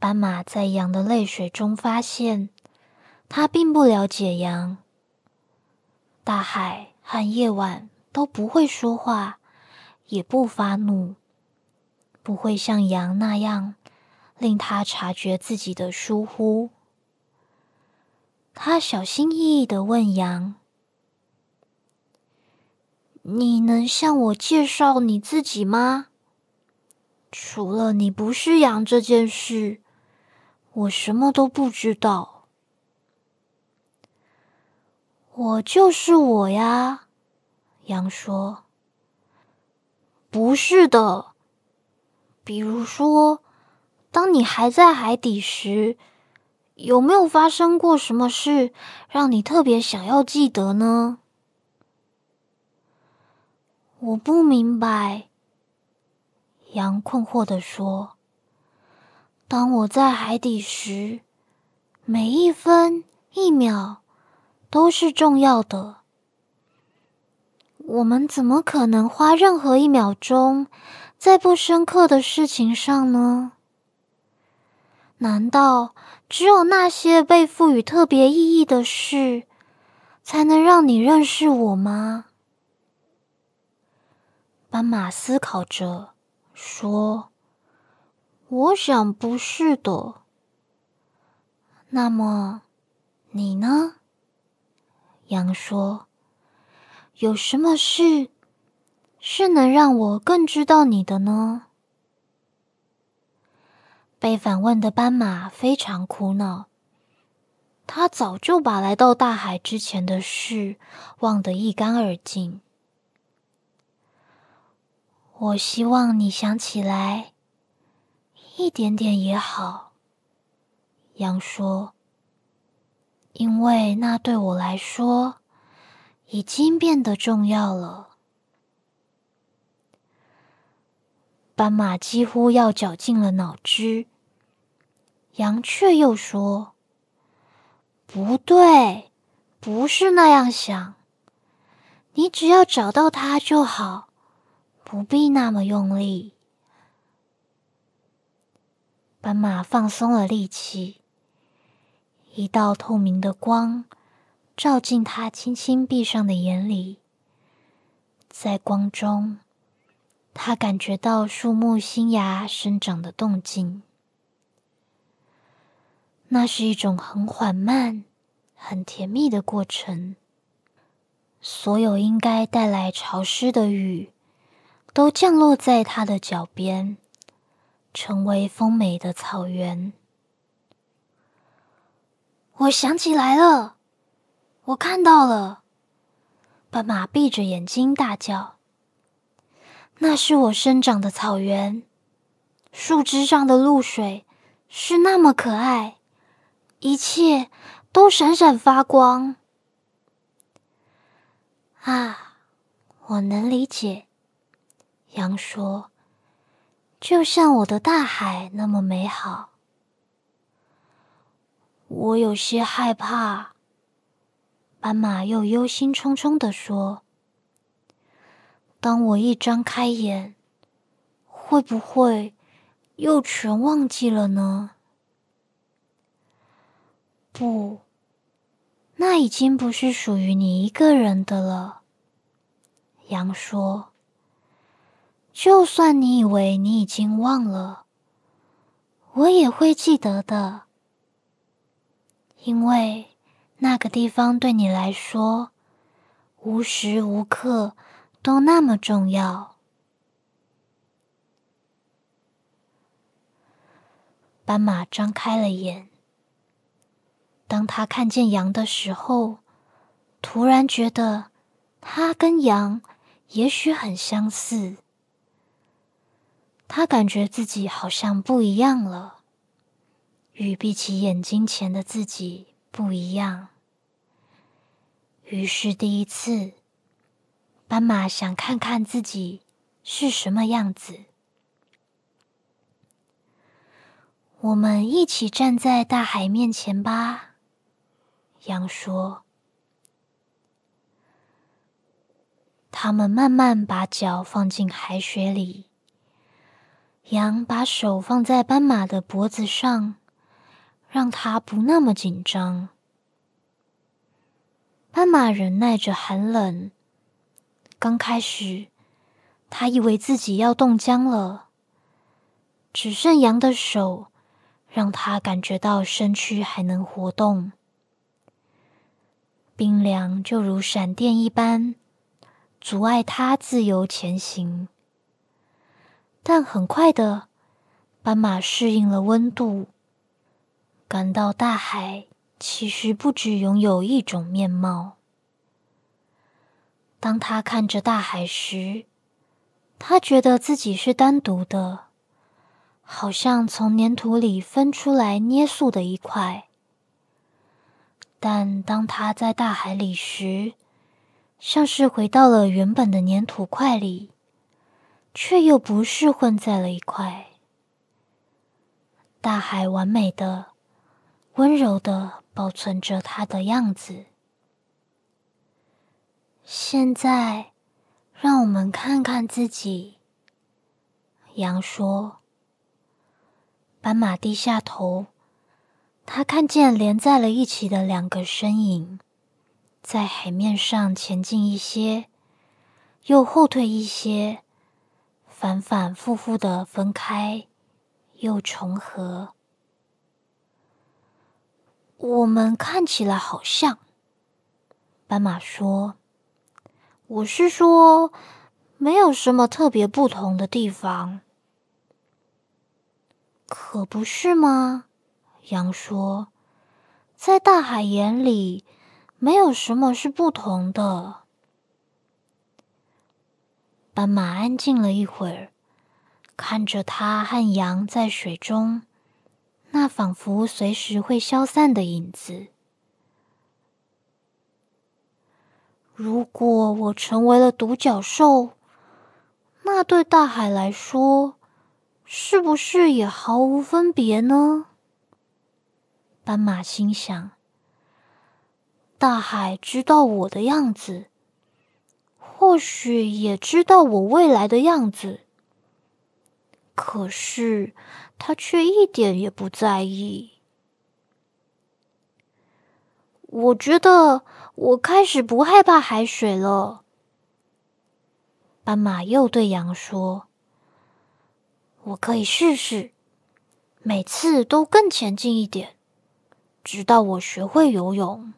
斑马在羊的泪水中发现，它并不了解羊。大海和夜晚都不会说话，也不发怒，不会像羊那样令他察觉自己的疏忽。他小心翼翼的问羊：“你能向我介绍你自己吗？除了你不是羊这件事。”我什么都不知道。我就是我呀，羊说。不是的。比如说，当你还在海底时，有没有发生过什么事让你特别想要记得呢？我不明白。羊困惑的说。当我在海底时，每一分一秒都是重要的。我们怎么可能花任何一秒钟在不深刻的事情上呢？难道只有那些被赋予特别意义的事，才能让你认识我吗？斑马思考着说。我想不是的。那么，你呢？羊说：“有什么事是能让我更知道你的呢？”被反问的斑马非常苦恼，他早就把来到大海之前的事忘得一干二净。我希望你想起来。一点点也好，羊说：“因为那对我来说已经变得重要了。”斑马几乎要绞尽了脑汁，羊却又说：“不对，不是那样想。你只要找到它就好，不必那么用力。”斑马放松了力气，一道透明的光照进他轻轻闭上的眼里。在光中，他感觉到树木新芽生长的动静。那是一种很缓慢、很甜蜜的过程。所有应该带来潮湿的雨，都降落在他的脚边。成为丰美的草原。我想起来了，我看到了。斑马闭着眼睛大叫：“那是我生长的草原，树枝上的露水是那么可爱，一切都闪闪发光。”啊，我能理解。羊说。就像我的大海那么美好，我有些害怕。斑马又忧心忡忡地说：“当我一张开眼，会不会又全忘记了呢？”不，那已经不是属于你一个人的了。”羊说。就算你以为你已经忘了，我也会记得的，因为那个地方对你来说无时无刻都那么重要。斑马张开了眼，当他看见羊的时候，突然觉得它跟羊也许很相似。他感觉自己好像不一样了，与闭起眼睛前的自己不一样。于是第一次，斑马想看看自己是什么样子。我们一起站在大海面前吧，羊说。他们慢慢把脚放进海水里。羊把手放在斑马的脖子上，让它不那么紧张。斑马忍耐着寒冷。刚开始，他以为自己要冻僵了。只剩羊的手，让他感觉到身躯还能活动，冰凉就如闪电一般，阻碍他自由前行。但很快的，斑马适应了温度，感到大海其实不只拥有一种面貌。当他看着大海时，他觉得自己是单独的，好像从粘土里分出来捏塑的一块。但当他在大海里时，像是回到了原本的粘土块里。却又不是混在了一块。大海完美的、温柔的保存着它的样子。现在，让我们看看自己。羊说：“斑马低下头，他看见连在了一起的两个身影，在海面上前进一些，又后退一些。”反反复复的分开，又重合。我们看起来好像。斑马说：“我是说，没有什么特别不同的地方。”可不是吗？羊说：“在大海眼里，没有什么是不同的。”斑马安静了一会儿，看着它和羊在水中，那仿佛随时会消散的影子。如果我成为了独角兽，那对大海来说，是不是也毫无分别呢？斑马心想：大海知道我的样子。或许也知道我未来的样子，可是他却一点也不在意。我觉得我开始不害怕海水了。斑马又对羊说：“我可以试试，每次都更前进一点，直到我学会游泳。”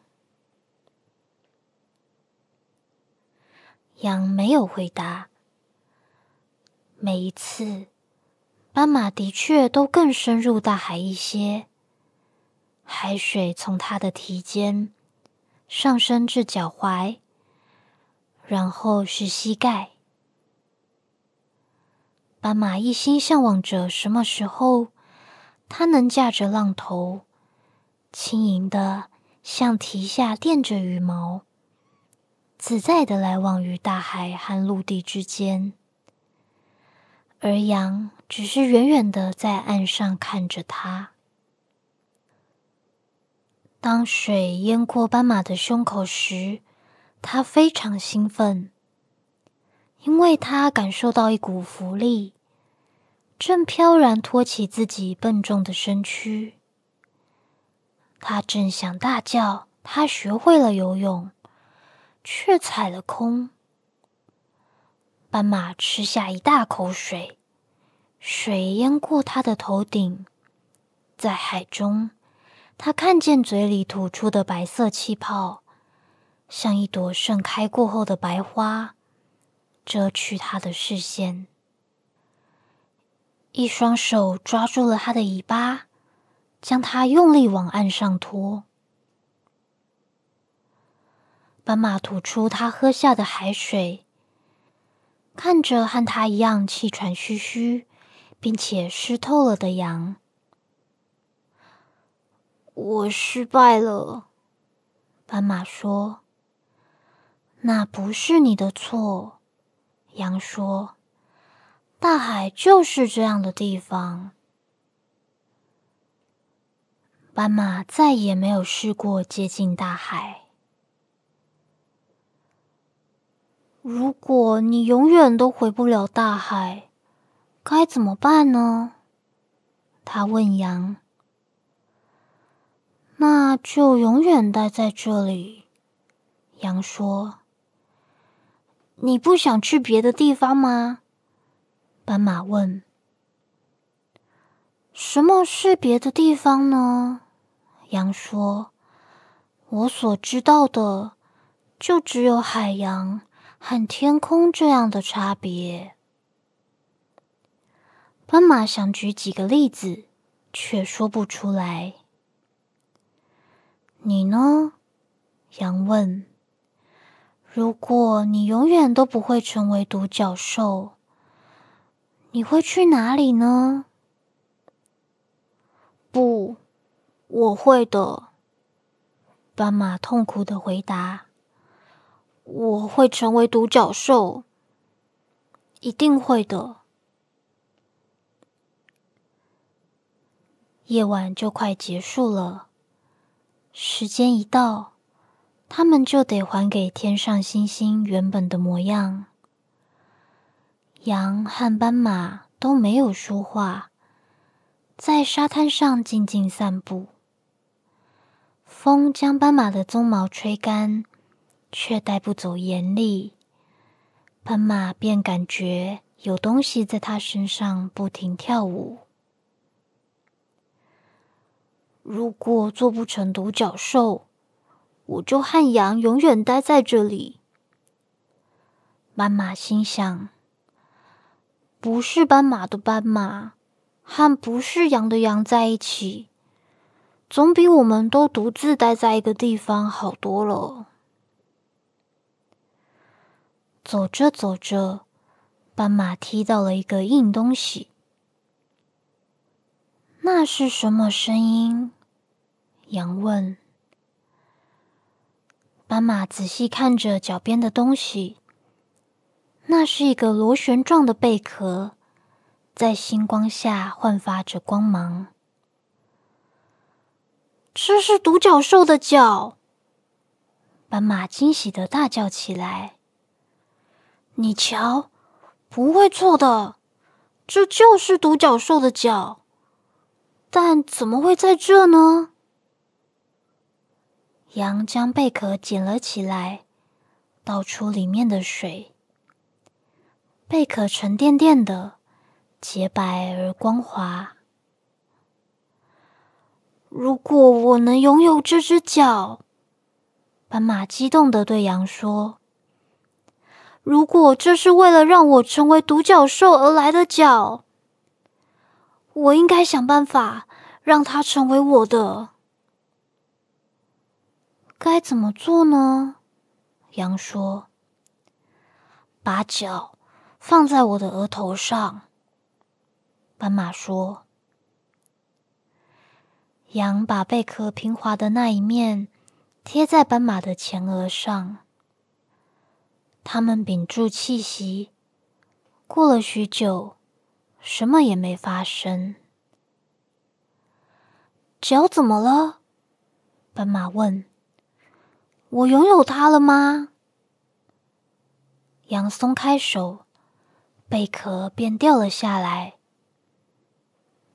羊没有回答。每一次，斑马的确都更深入大海一些。海水从它的蹄尖上升至脚踝，然后是膝盖。斑马一心向往着什么时候，它能驾着浪头，轻盈的像蹄下垫着羽毛。自在的来往于大海和陆地之间，而羊只是远远的在岸上看着它。当水淹过斑马的胸口时，它非常兴奋，因为它感受到一股浮力，正飘然托起自己笨重的身躯。它正想大叫：“它学会了游泳！”却踩了空。斑马吃下一大口水，水淹过它的头顶。在海中，它看见嘴里吐出的白色气泡，像一朵盛开过后的白花，遮去它的视线。一双手抓住了它的尾巴，将它用力往岸上拖。斑马吐出它喝下的海水，看着和它一样气喘吁吁，并且湿透了的羊。我失败了，斑马说。那不是你的错，羊说。大海就是这样的地方。斑马再也没有试过接近大海。如果你永远都回不了大海，该怎么办呢？他问羊。那就永远待在这里。羊说：“你不想去别的地方吗？”斑马问。“什么是别的地方呢？”羊说：“我所知道的，就只有海洋和天空这样的差别。”斑马想举几个例子，却说不出来。你呢？羊问。如果你永远都不会成为独角兽，你会去哪里呢？不，我会的。斑马痛苦的回答：“我会成为独角兽，一定会的。”夜晚就快结束了。时间一到，他们就得还给天上星星原本的模样。羊和斑马都没有说话，在沙滩上静静散步。风将斑马的鬃毛吹干，却带不走严厉。斑马便感觉有东西在它身上不停跳舞。如果做不成独角兽，我就和羊永远待在这里。斑马心想：“不是斑马的斑马，和不是羊的羊在一起，总比我们都独自待在一个地方好多了。”走着走着，斑马踢到了一个硬东西。那是什么声音？羊问。斑马仔细看着脚边的东西，那是一个螺旋状的贝壳，在星光下焕发着光芒。这是独角兽的脚！斑马惊喜的大叫起来：“你瞧，不会错的，这就是独角兽的脚。”但怎么会在这呢？羊将贝壳捡了起来，倒出里面的水。贝壳沉甸甸的，洁白而光滑。如果我能拥有这只脚，斑马激动的对羊说：“如果这是为了让我成为独角兽而来的脚。”我应该想办法让它成为我的。该怎么做呢？羊说：“把脚放在我的额头上。”斑马说：“羊把贝壳平滑的那一面贴在斑马的前额上。他们屏住气息，过了许久。”什么也没发生。脚怎么了？斑马问。我拥有它了吗？羊松开手，贝壳便掉了下来。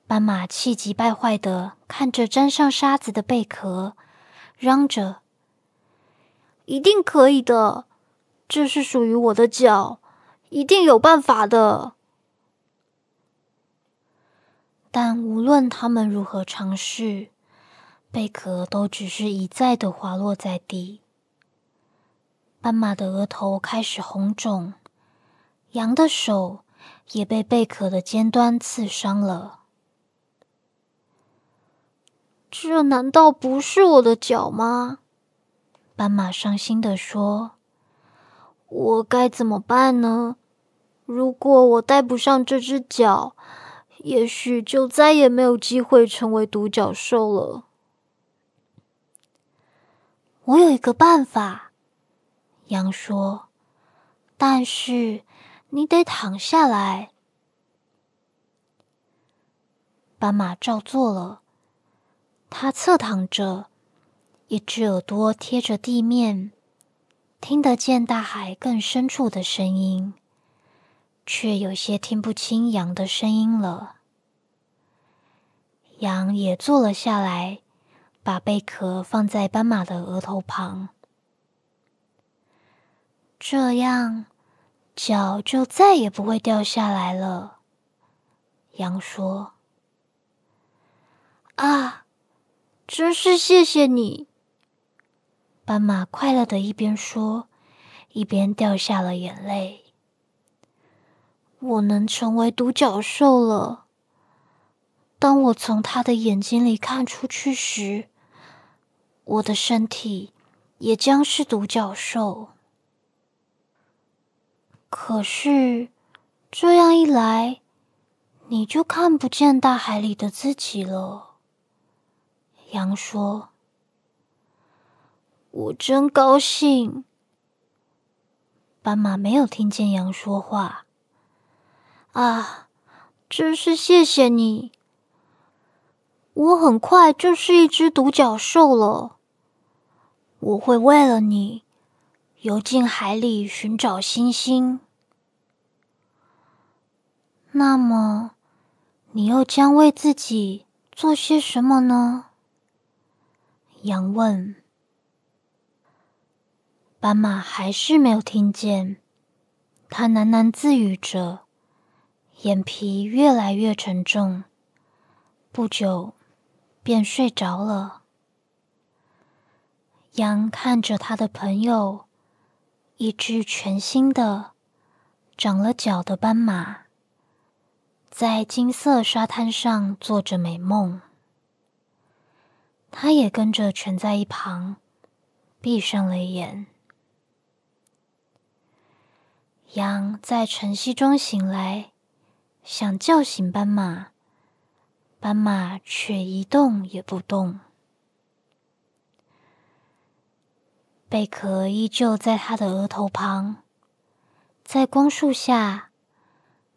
斑马气急败坏的看着沾上沙子的贝壳，嚷着：“一定可以的，这是属于我的脚，一定有办法的。”但无论他们如何尝试，贝壳都只是一再的滑落在地。斑马的额头开始红肿，羊的手也被贝壳的尖端刺伤了。这难道不是我的脚吗？斑马伤心的说：“我该怎么办呢？如果我戴不上这只脚……”也许就再也没有机会成为独角兽了。我有一个办法，羊说，但是你得躺下来。斑马照做了，它侧躺着，一只耳朵贴着地面，听得见大海更深处的声音。却有些听不清羊的声音了。羊也坐了下来，把贝壳放在斑马的额头旁，这样脚就再也不会掉下来了。羊说：“啊，真是谢谢你！”斑马快乐的一边说，一边掉下了眼泪。我能成为独角兽了。当我从他的眼睛里看出去时，我的身体也将是独角兽。可是这样一来，你就看不见大海里的自己了。羊说：“我真高兴。”斑马没有听见羊说话。啊，真是谢谢你。我很快就是一只独角兽了。我会为了你游进海里寻找星星。那么，你又将为自己做些什么呢？羊问。斑马还是没有听见，他喃喃自语着，眼皮越来越沉重。不久。便睡着了。羊看着他的朋友，一只全新的、长了角的斑马，在金色沙滩上做着美梦。他也跟着蜷在一旁，闭上了眼。羊在晨曦中醒来，想叫醒斑马。斑马却一动也不动，贝壳依旧在它的额头旁。在光束下，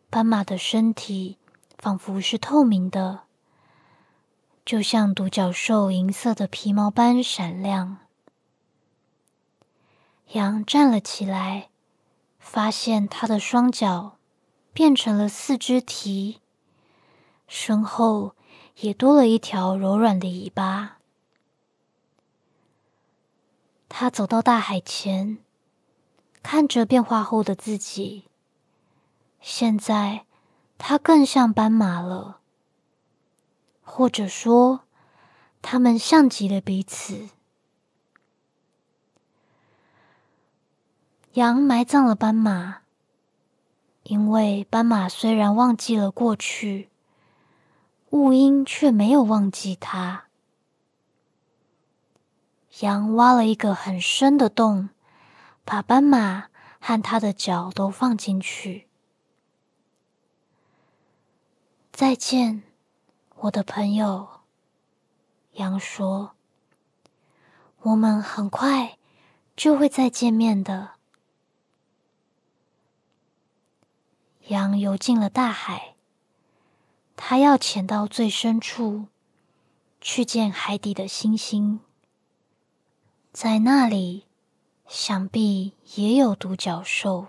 斑马的身体仿佛是透明的，就像独角兽银色的皮毛般闪亮。羊站了起来，发现他的双脚变成了四只蹄。身后也多了一条柔软的尾巴。他走到大海前，看着变化后的自己。现在，他更像斑马了，或者说，他们像极了彼此。羊埋葬了斑马，因为斑马虽然忘记了过去。雾鹰却没有忘记他。羊挖了一个很深的洞，把斑马和它的脚都放进去。再见，我的朋友。羊说：“我们很快就会再见面的。”羊游进了大海。他要潜到最深处，去见海底的星星。在那里，想必也有独角兽。